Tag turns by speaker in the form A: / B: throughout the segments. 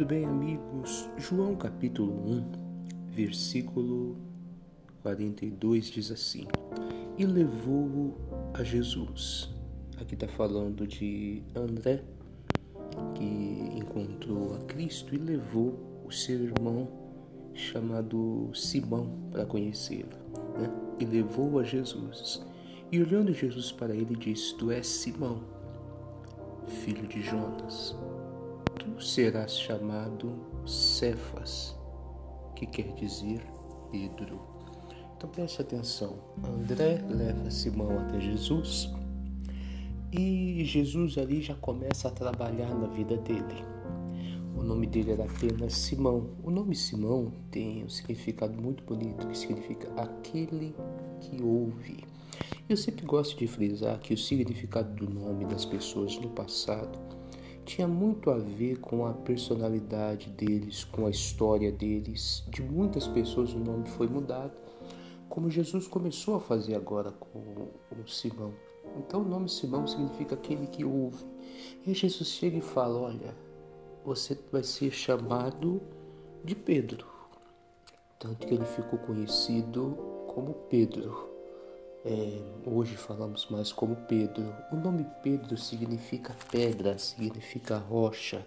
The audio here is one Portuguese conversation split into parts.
A: Tudo bem, amigos? João capítulo 1, versículo 42 diz assim: E levou-o a Jesus. Aqui está falando de André, que encontrou a Cristo e levou o seu irmão chamado Simão para conhecê-lo. Né? E levou a Jesus. E olhando Jesus para ele, disse: Tu és Simão, filho de Jonas tu serás chamado Cefas, que quer dizer Pedro. Então preste atenção. André leva Simão até Jesus e Jesus ali já começa a trabalhar na vida dele. O nome dele era apenas Simão. O nome Simão tem um significado muito bonito, que significa aquele que ouve. Eu sempre gosto de frisar que o significado do nome das pessoas no passado tinha muito a ver com a personalidade deles, com a história deles. De muitas pessoas o nome foi mudado, como Jesus começou a fazer agora com o Simão. Então o nome Simão significa aquele que ouve. E Jesus chega e fala: Olha, você vai ser chamado de Pedro. Tanto que ele ficou conhecido como Pedro. É, hoje falamos mais como Pedro. O nome Pedro significa pedra, significa rocha.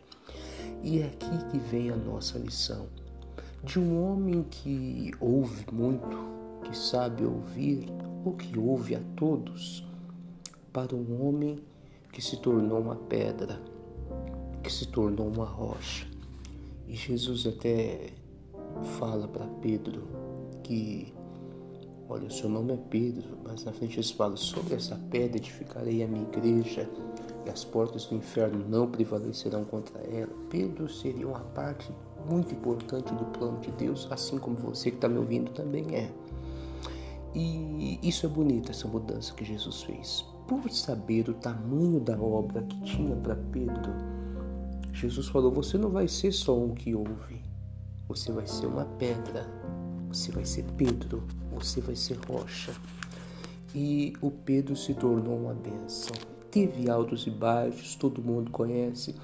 A: E é aqui que vem a nossa lição. De um homem que ouve muito, que sabe ouvir, ou que ouve a todos, para um homem que se tornou uma pedra, que se tornou uma rocha. E Jesus até fala para Pedro que Olha, o seu nome é Pedro, mas na frente eles falam: Sobre essa pedra edificarei a minha igreja, e as portas do inferno não prevalecerão contra ela. Pedro seria uma parte muito importante do plano de Deus, assim como você que está me ouvindo também é. E isso é bonito, essa mudança que Jesus fez. Por saber o tamanho da obra que tinha para Pedro, Jesus falou: Você não vai ser só um que ouve, você vai ser uma pedra você vai ser Pedro, você vai ser rocha. E o Pedro se tornou uma bênção. Teve altos e baixos, todo mundo conhece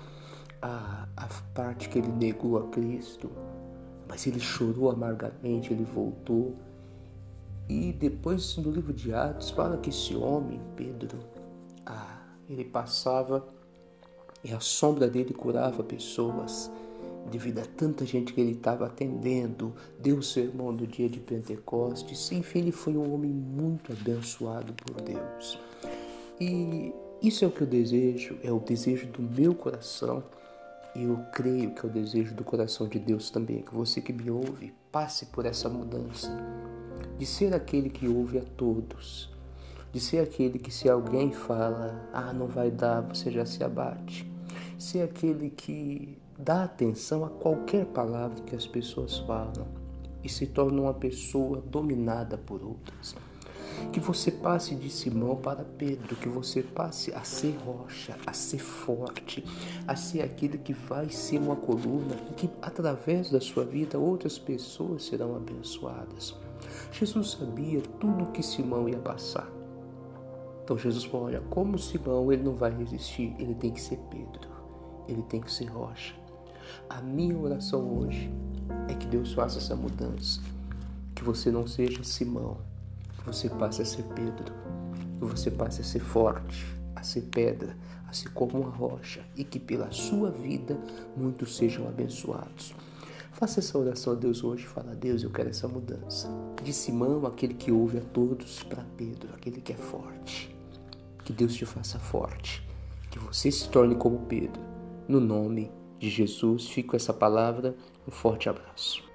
A: a, a parte que ele negou a Cristo, mas ele chorou amargamente, ele voltou. E depois no livro de Atos fala que esse homem, Pedro, ah, ele passava e a sombra dele curava pessoas devido a tanta gente que ele estava atendendo, deu o sermão do dia de Pentecostes, enfim, ele foi um homem muito abençoado por Deus. E isso é o que eu desejo, é o desejo do meu coração, e eu creio que é o desejo do coração de Deus também, que você que me ouve passe por essa mudança, de ser aquele que ouve a todos, de ser aquele que se alguém fala, ah, não vai dar, você já se abate, ser aquele que dá atenção a qualquer palavra que as pessoas falam e se torna uma pessoa dominada por outras. Que você passe de Simão para Pedro, que você passe a ser rocha, a ser forte, a ser aquele que vai ser uma coluna e que através da sua vida outras pessoas serão abençoadas. Jesus sabia tudo o que Simão ia passar. Então Jesus falou: olha, como Simão ele não vai resistir, ele tem que ser Pedro, ele tem que ser rocha. A minha oração hoje é que Deus faça essa mudança. Que você não seja Simão, que você passe a ser Pedro, que você passe a ser forte, a ser pedra, a ser como uma rocha e que pela sua vida muitos sejam abençoados. Faça essa oração a Deus hoje. Fala, Deus, eu quero essa mudança. De Simão, aquele que ouve a todos, para Pedro, aquele que é forte. Que Deus te faça forte. Que você se torne como Pedro. No nome de Jesus, fico essa palavra. Um forte abraço.